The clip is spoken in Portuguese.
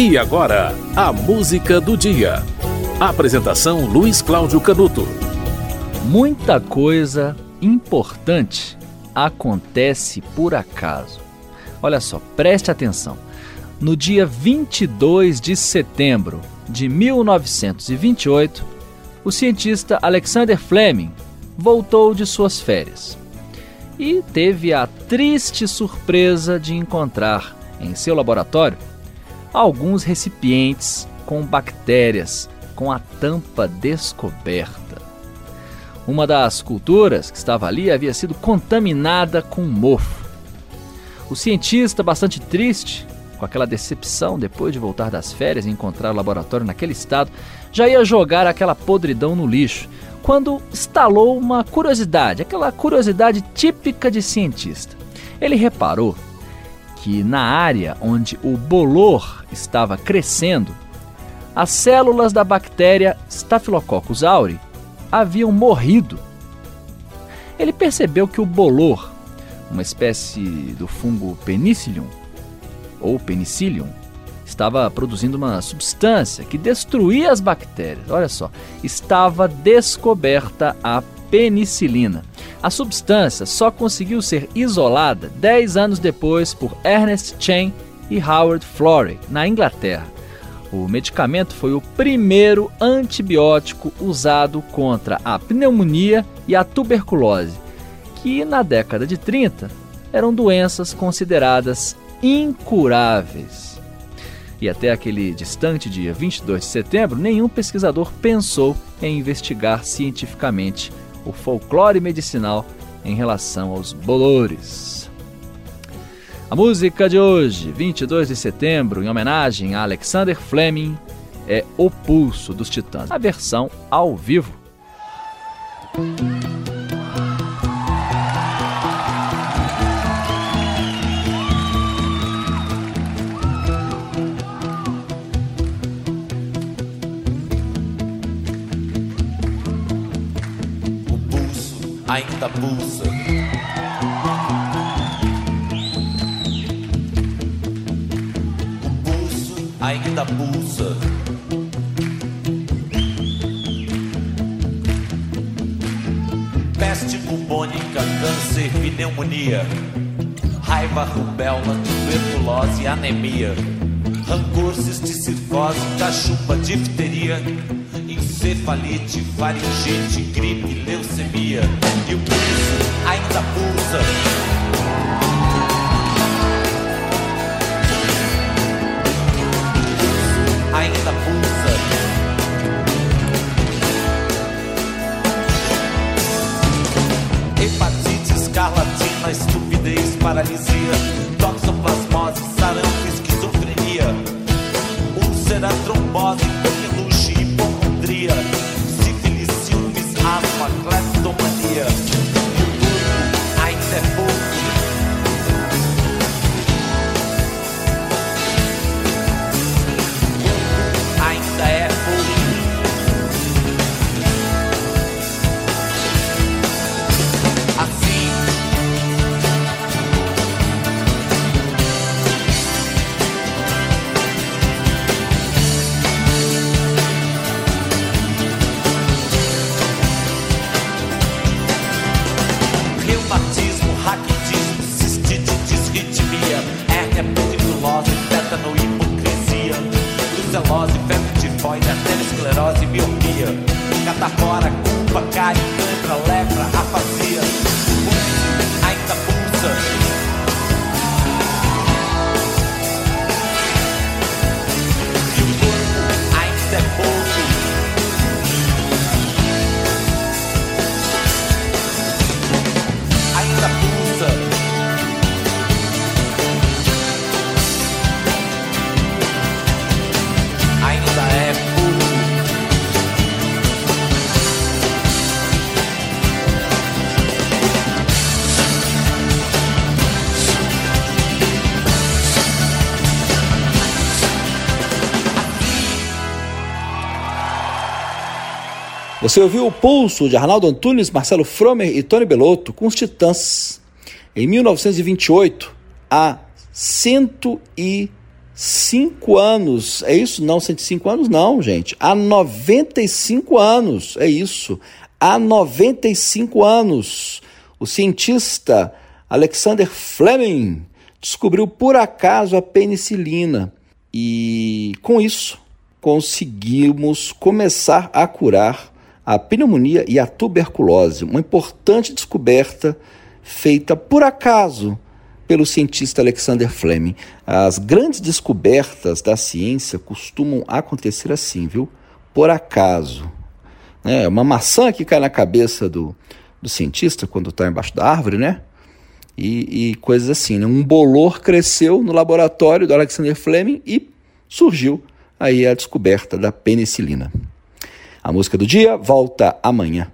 E agora, a música do dia. Apresentação Luiz Cláudio Canuto. Muita coisa importante acontece por acaso. Olha só, preste atenção. No dia 22 de setembro de 1928, o cientista Alexander Fleming voltou de suas férias e teve a triste surpresa de encontrar em seu laboratório alguns recipientes com bactérias com a tampa descoberta. Uma das culturas que estava ali havia sido contaminada com mofo. O cientista, bastante triste, com aquela decepção depois de voltar das férias e encontrar o laboratório naquele estado, já ia jogar aquela podridão no lixo, quando instalou uma curiosidade, aquela curiosidade típica de cientista. Ele reparou que na área onde o bolor estava crescendo, as células da bactéria Staphylococcus aureus haviam morrido. Ele percebeu que o bolor, uma espécie do fungo Penicillium ou Penicillium, estava produzindo uma substância que destruía as bactérias. Olha só, estava descoberta a penicilina. A substância só conseguiu ser isolada 10 anos depois por Ernest Chain e Howard Florey, na Inglaterra. O medicamento foi o primeiro antibiótico usado contra a pneumonia e a tuberculose, que na década de 30 eram doenças consideradas incuráveis. E até aquele distante dia 22 de setembro, nenhum pesquisador pensou em investigar cientificamente o folclore medicinal em relação aos bolores. A música de hoje, 22 de setembro, em homenagem a Alexander Fleming, é O Pulso dos Titãs, a versão ao vivo. Ainda pulsa. O pulso ainda pulsa. Peste bubônica, câncer, pneumonia, raiva, rubéola, tuberculose, anemia, rancor, cisticifose, cachupa, difteria encefalite, faringite, gripe, leucemia e o pulso ainda pulsa. Ainda pulsa. Hepatite, escarlatina, estupidez, paralisia, toxoplasmose, sarampo, esquizofrenia, úlcera, trombose, brucelose, febre tifoide, esclerose, miopia, catapora, culpa, cárie, cãibra, lepra, afasia, Você ouviu o Pulso de Arnaldo Antunes, Marcelo Fromer e Tony Belotto com os Titãs. Em 1928, há 106 105 anos. É isso? Não, 105 anos não, gente. Há 95 anos. É isso. Há 95 anos. O cientista Alexander Fleming descobriu por acaso a penicilina. E com isso conseguimos começar a curar a pneumonia e a tuberculose. Uma importante descoberta feita por acaso pelo cientista Alexander Fleming. As grandes descobertas da ciência costumam acontecer assim, viu? Por acaso. É, uma maçã que cai na cabeça do, do cientista quando está embaixo da árvore, né? E, e coisas assim. Né? Um bolor cresceu no laboratório do Alexander Fleming e surgiu aí a descoberta da penicilina. A música do dia volta amanhã.